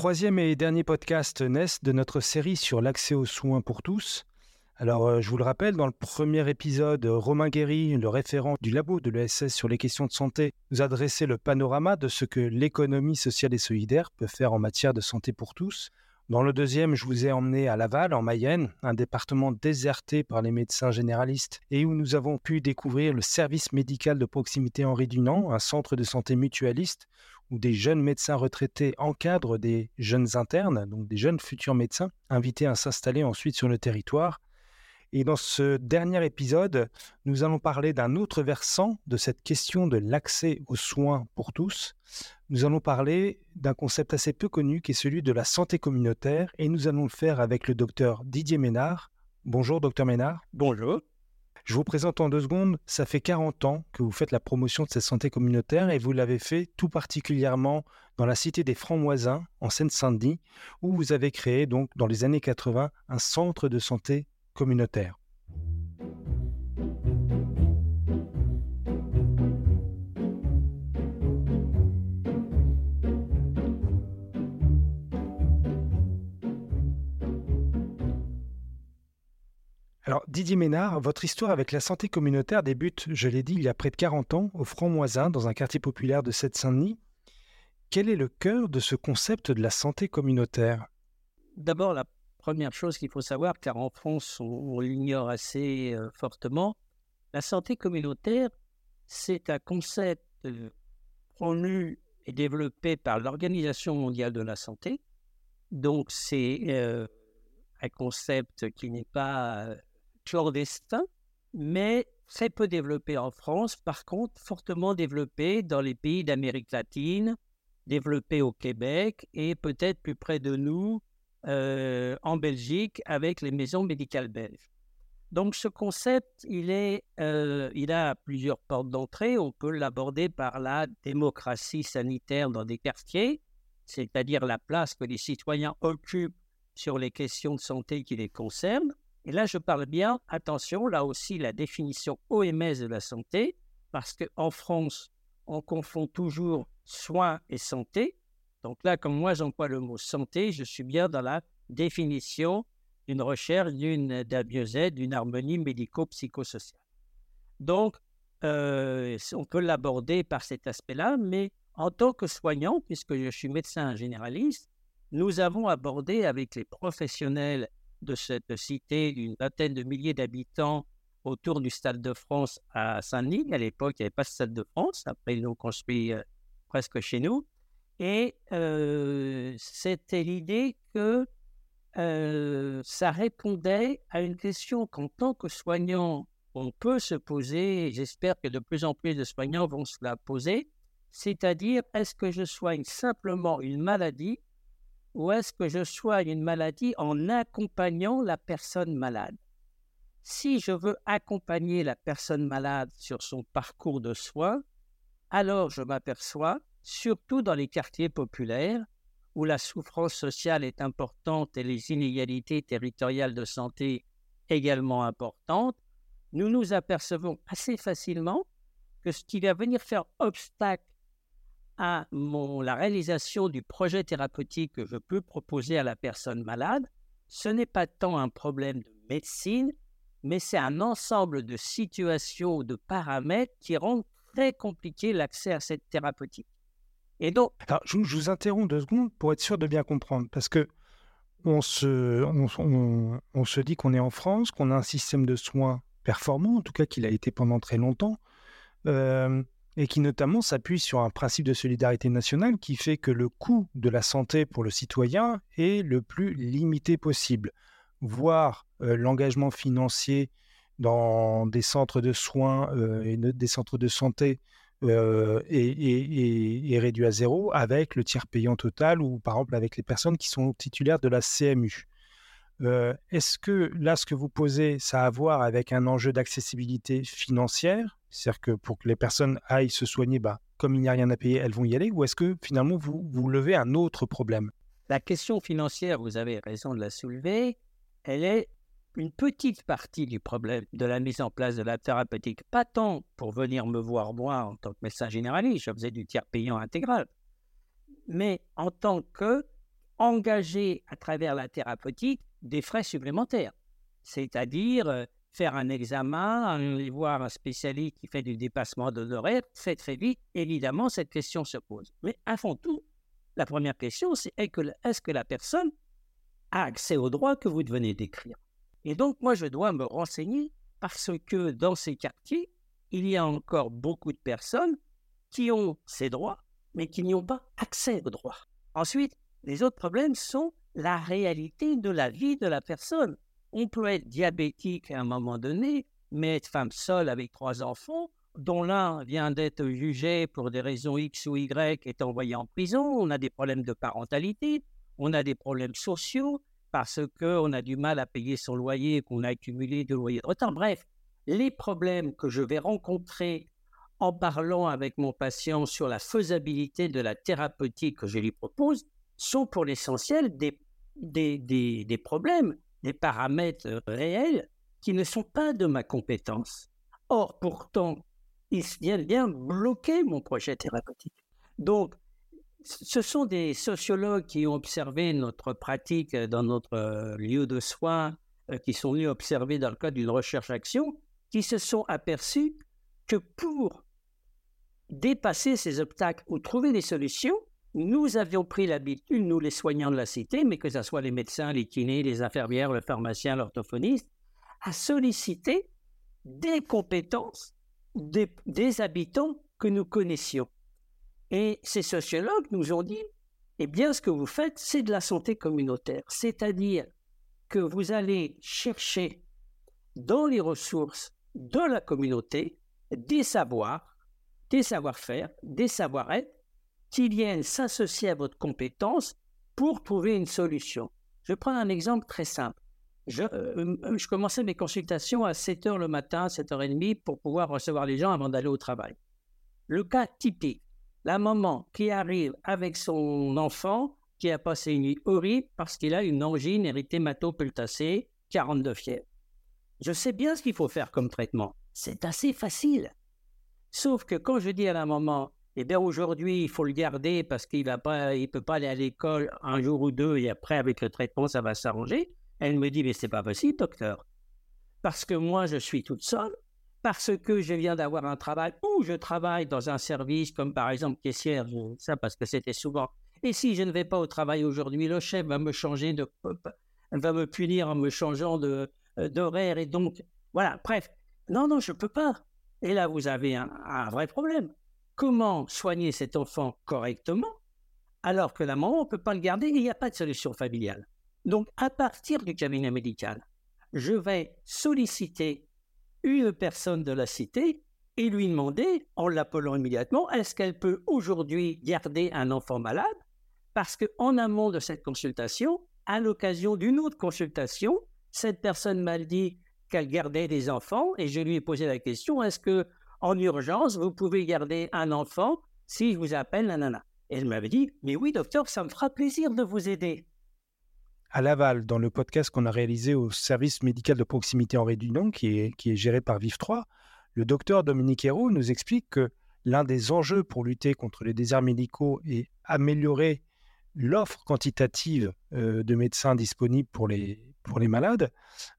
Troisième et dernier podcast NES de notre série sur l'accès aux soins pour tous. Alors, euh, je vous le rappelle, dans le premier épisode, Romain Guéry, le référent du labo de l'ESS sur les questions de santé, nous a dressé le panorama de ce que l'économie sociale et solidaire peut faire en matière de santé pour tous. Dans le deuxième, je vous ai emmené à Laval, en Mayenne, un département déserté par les médecins généralistes et où nous avons pu découvrir le service médical de proximité Henri Dunant, un centre de santé mutualiste où des jeunes médecins retraités encadrent des jeunes internes, donc des jeunes futurs médecins, invités à s'installer ensuite sur le territoire. Et dans ce dernier épisode, nous allons parler d'un autre versant de cette question de l'accès aux soins pour tous. Nous allons parler d'un concept assez peu connu qui est celui de la santé communautaire et nous allons le faire avec le docteur Didier Ménard. Bonjour docteur Ménard. Bonjour. Je vous présente en deux secondes, ça fait 40 ans que vous faites la promotion de cette santé communautaire et vous l'avez fait tout particulièrement dans la cité des Francs-Moisins, en Seine-Saint-Denis, où vous avez créé donc dans les années 80 un centre de santé communautaire. Alors, Didier Ménard, votre histoire avec la santé communautaire débute, je l'ai dit, il y a près de 40 ans, au Franc-Moisin, dans un quartier populaire de Seine-Saint-Denis. Quel est le cœur de ce concept de la santé communautaire? D'abord, la première chose qu'il faut savoir, car en France, on, l'ignore assez euh, fortement, la santé communautaire, c'est un concept euh, pronu et développé par l'Organisation mondiale de la santé. Donc, c'est euh, un concept qui n'est pas clandestin, mais très peu développé en France, par contre fortement développé dans les pays d'Amérique latine, développé au Québec et peut-être plus près de nous euh, en Belgique avec les maisons médicales belges. Donc ce concept, il, euh, il a plusieurs portes d'entrée. On peut l'aborder par la démocratie sanitaire dans des quartiers, c'est-à-dire la place que les citoyens occupent sur les questions de santé qui les concernent. Et là, je parle bien, attention, là aussi, la définition OMS de la santé, parce qu'en France, on confond toujours soins et santé. Donc là, comme moi, j'emploie le mot santé, je suis bien dans la définition d'une recherche d'une mieux d'une harmonie médico-psychosociale. Donc, euh, on peut l'aborder par cet aspect-là, mais en tant que soignant, puisque je suis médecin généraliste, nous avons abordé avec les professionnels de cette cité d'une vingtaine de milliers d'habitants autour du Stade de France à Saint-Denis. À l'époque, il n'y avait pas de Stade de France. Après, ils l'ont construit euh, presque chez nous. Et c'était l'idée que ça répondait à une question qu'en tant que soignant, on peut se poser, j'espère que de plus en plus de soignants vont se la poser, c'est-à-dire est-ce que je soigne simplement une maladie ou est-ce que je soigne une maladie en accompagnant la personne malade? Si je veux accompagner la personne malade sur son parcours de soins, alors je m'aperçois, surtout dans les quartiers populaires, où la souffrance sociale est importante et les inégalités territoriales de santé également importantes, nous nous apercevons assez facilement que ce qui va venir faire obstacle à la réalisation du projet thérapeutique que je peux proposer à la personne malade, ce n'est pas tant un problème de médecine, mais c'est un ensemble de situations de paramètres qui rendent très compliqué l'accès à cette thérapeutique. Et je, vous interromps deux secondes pour être sûr de bien comprendre, parce que on se dit qu'on est en France, qu'on a un système de soins performant, en tout cas qu'il a été pendant très longtemps. Euh, et qui notamment s'appuie sur un principe de solidarité nationale qui fait que le coût de la santé pour le citoyen est le plus limité possible, voire euh, l'engagement financier dans des centres de soins euh, et des centres de santé euh, est, réduit à zéro avec le tiers payant total ou par exemple avec les personnes qui sont titulaires de la CMU. Euh, est-ce que là, ce que vous posez, ça a à voir avec un enjeu d'accessibilité financière? C'est-à-dire que pour que les personnes aillent se soigner, bah, comme il n'y a rien à payer, elles vont y aller Ou est-ce que finalement, vous, vous levez un autre problème? La question financière, vous avez raison de la soulever, elle est une petite partie du problème de la mise en place de la thérapeutique. Pas tant pour venir me voir moi en tant que médecin généraliste, je faisais du tiers payant intégral, mais en tant que engagé à travers la thérapeutique des frais supplémentaires. C'est-à-dire euh, faire un examen, aller voir un spécialiste qui fait du dépassement d'honoraires, c'est très vite. Évidemment, cette question se pose. Mais avant tout, la première question, c'est est-ce que la personne a accès aux droits que vous venez d'écrire? Et donc, moi, je dois me renseigner parce que dans ces quartiers, il y a encore beaucoup de personnes qui ont ces droits, mais qui n'y ont pas accès aux droits. Ensuite, les autres problèmes sont la réalité de la vie de la personne. On peut être diabétique à un moment donné, mais être femme seule avec trois enfants, dont l'un vient d'être jugé pour des raisons X ou Y, est envoyé en prison. On a des problèmes de parentalité, on a des problèmes sociaux parce qu'on a du mal à payer son loyer, qu'on a accumulé de loyers de retard. Bref, les problèmes que je vais rencontrer en parlant avec mon patient sur la faisabilité de la thérapeutique que je lui propose sont pour l'essentiel des, des, des, problèmes, des paramètres réels qui ne sont pas de ma compétence. Or, pourtant, ils viennent bien bloquer mon projet thérapeutique. Donc, ce sont des sociologues qui ont observé notre pratique dans notre euh, lieu de soins, euh, qui sont venus observer dans le cadre d'une recherche-action, qui se sont aperçus que pour dépasser ces obstacles ou trouver des solutions, nous avions pris l'habitude, nous les soignants de la cité, mais que ce soit les médecins, les kinés, les infirmières, le pharmacien, l'orthophoniste, à solliciter des compétences des, habitants que nous connaissions. Et ces sociologues nous ont dit, eh bien, ce que vous faites, c'est de la santé communautaire, c'est-à-dire que vous allez chercher dans les ressources de la communauté des savoirs, des savoir-faire, des savoir-être qui viennent s'associer à votre compétence pour trouver une solution. Je prends un exemple très simple. Je, euh, je commençais mes consultations à 7 h le matin, 7h30 pour pouvoir recevoir les gens avant d'aller au travail. Le cas typique, la maman qui arrive avec son enfant qui a passé une nuit horrible parce qu'il a une angine érythémato-pultacée, 42 fièvre. Je sais bien ce qu'il faut faire comme traitement. C'est assez facile. Sauf que quand je dis à la maman, eh bien aujourd'hui, il faut le garder parce qu'il ne peut pas aller à l'école un jour ou deux et après, avec le traitement, ça va s'arranger. Elle me dit, mais c'est pas possible, docteur. Parce que moi, je suis toute seule, parce que je viens d'avoir un travail ou je travaille dans un service comme par exemple caissière, ça parce que c'était souvent. Et si je ne vais pas au travail aujourd'hui, le chef va me changer de, va me punir en me changeant de euh, d'horaire et donc voilà. Bref, non non, je peux pas. Et là, vous avez un vrai problème comment soigner cet enfant correctement alors que la maman ne peut pas le garder et il n'y a pas de solution familiale? Donc, à partir du cabinet médical, je vais solliciter une personne de la cité et lui demander, en l'appelant immédiatement, est-ce qu'elle peut aujourd'hui garder un enfant malade? Parce qu'en amont de cette consultation, à l'occasion d'une autre consultation, cette personne m'a dit qu'elle gardait des enfants et je lui ai posé la question, est-ce que en urgence, vous pouvez garder un enfant si je vous appelle nanana? Elle m'avait dit, mais oui, docteur, ça me fera plaisir de vous aider. À Laval, dans le podcast qu'on a réalisé au service médical de proximité en Réunion, qui est, qui est géré par VIF3, le docteur Dominique Hérault nous explique que l'un des enjeux pour lutter contre les déserts médicaux est améliorer l'offre quantitative euh, de médecins disponibles pour les, pour malades.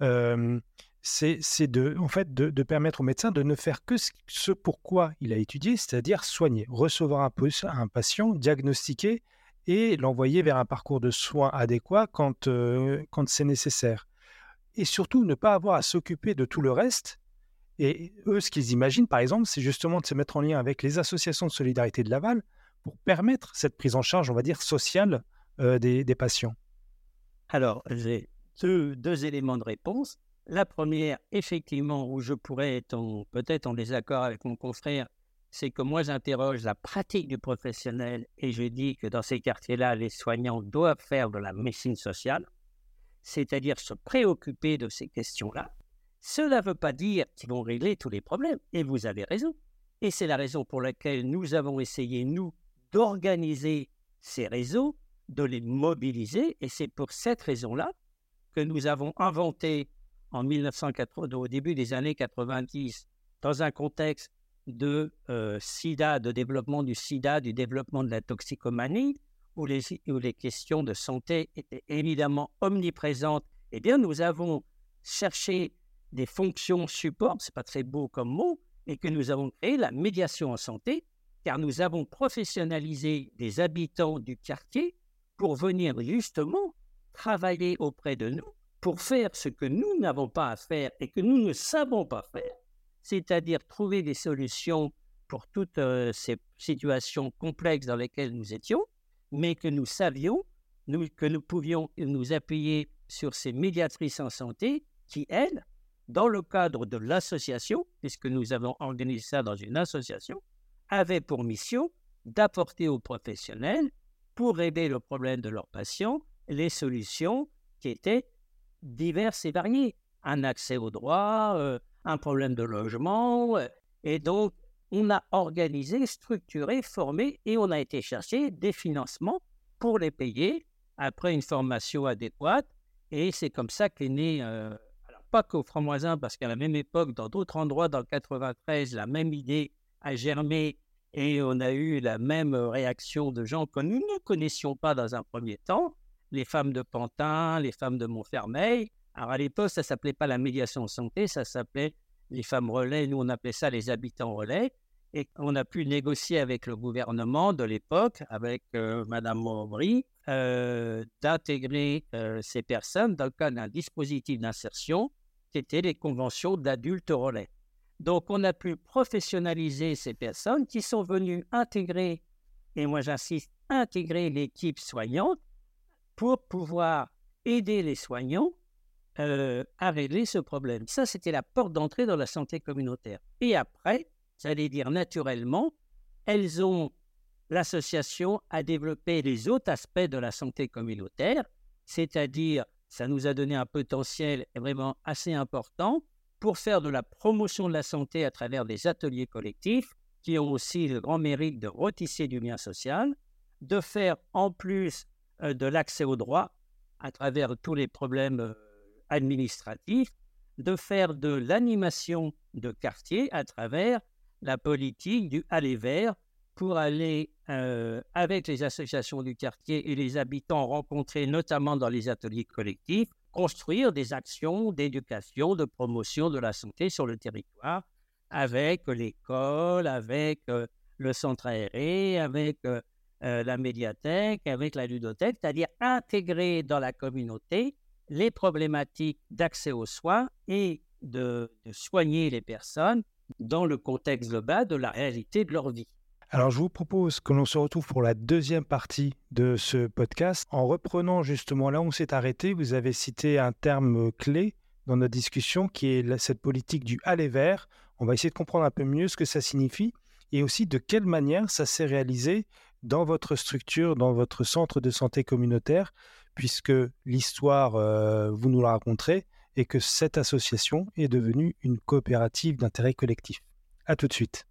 Euh, c'est de, en fait, de, permettre au médecin de ne faire que ce, pourquoi il a étudié, c'est-à-dire soigner, recevoir un, un, patient, diagnostiquer et l'envoyer vers un parcours de soins adéquat quand, quand c'est nécessaire. Et surtout, ne pas avoir à s'occuper de tout le reste. Et eux, ce qu'ils imaginent, par exemple, c'est justement de se mettre en lien avec les associations de solidarité de Laval pour permettre cette prise en charge, on va dire, sociale euh, des, patients. Alors, j'ai deux éléments de réponse. La première, effectivement, où je pourrais être peut-être en désaccord avec mon confrère, c'est que moi j'interroge la pratique du professionnel et je dis que dans ces quartiers-là, les soignants doivent faire de la médecine sociale. c'est-à-dire se préoccuper de ces questions-là, cela ne veut pas dire qu'ils vont régler tous les problèmes. Et vous avez raison. Et c'est la raison pour laquelle nous avons essayé, nous, d'organiser ces réseaux, de les mobiliser. Et c'est pour cette raison-là que nous avons inventé en 1980, au début des années 90, dans un contexte de euh, sida, de développement du sida, du développement de la toxicomanie, où les, où les questions de santé étaient évidemment omniprésentes, eh bien, nous avons cherché des fonctions support, c'est pas très beau comme mot, et que nous avons créé la médiation en santé, car nous avons professionnalisé des habitants du quartier pour venir justement travailler auprès de nous pour faire ce que nous n'avons pas à faire et que nous ne savons pas faire, c'est-à-dire trouver des solutions pour toutes euh, ces situations complexes dans lesquelles nous étions, mais que nous savions, que nous pouvions nous appuyer sur ces médiatrices en santé qui, elles, dans le cadre de l'association, puisque nous avons organisé ça dans une association, avaient pour mission d'apporter aux professionnels, pour aider le problème de leurs patients, les solutions qui étaient diverses et variées. Un accès au droit, euh, un problème de logement. Euh, et donc, on a organisé, structuré, formé et on a été chercher des financements pour les payer après une formation adéquate. Et c'est comme ça qu'est né, euh, pas qu'au Franc-Moisin, parce qu'à la même époque, dans d'autres endroits, dans le 93, la même idée a germé et on a eu la même réaction de gens que nous ne connaissions pas dans un premier temps, les femmes de Pantin, les femmes de Montfermeil. Alors à l'époque, ça s'appelait pas la médiation santé, ça s'appelait les femmes relais, nous on appelait ça les habitants relais. Et on a pu négocier avec le gouvernement de l'époque, avec euh, Madame Maubry, euh, d'intégrer euh, ces personnes dans le cadre d'un dispositif d'insertion qui était les conventions d'adultes relais. Donc on a pu professionnaliser ces personnes qui sont venues intégrer, et moi j'insiste, intégrer l'équipe soignante pour pouvoir aider les soignants euh, à régler ce problème. Ça, c'était la porte d'entrée dans la santé communautaire. Et après, j'allais dire naturellement, elles ont, l'association a développé les autres aspects de la santé communautaire, c'est-à-dire, ça nous a donné un potentiel vraiment assez important pour faire de la promotion de la santé à travers des ateliers collectifs qui ont aussi le grand mérite de retisser du lien social, de faire en plus euh, de l'accès au droit à travers tous les problèmes euh, administratif de faire de l'animation de quartier à travers la politique du aller vers pour aller euh, avec les associations du quartier et les habitants rencontrés notamment dans les ateliers collectifs, construire des actions d'éducation, de promotion de la santé sur le territoire avec l'école, avec euh, le centre aéré, avec euh, la médiathèque, avec la ludothèque, c'est-à-dire intégrer dans la communauté les problématiques d'accès aux soins et de, soigner les personnes dans le contexte global de la réalité de leur vie. Alors je vous propose que l'on se retrouve pour la deuxième partie de ce podcast. En reprenant justement là où on s'est arrêté, vous avez cité un terme clé dans notre discussion qui est cette politique du aller vers. On va essayer de comprendre un peu mieux ce que ça signifie et aussi de quelle manière ça s'est réalisé dans votre structure, dans votre centre de santé communautaire puisque l'histoire, euh, vous nous la raconterez, et que cette association est devenue une coopérative d'intérêt collectif. A tout de suite.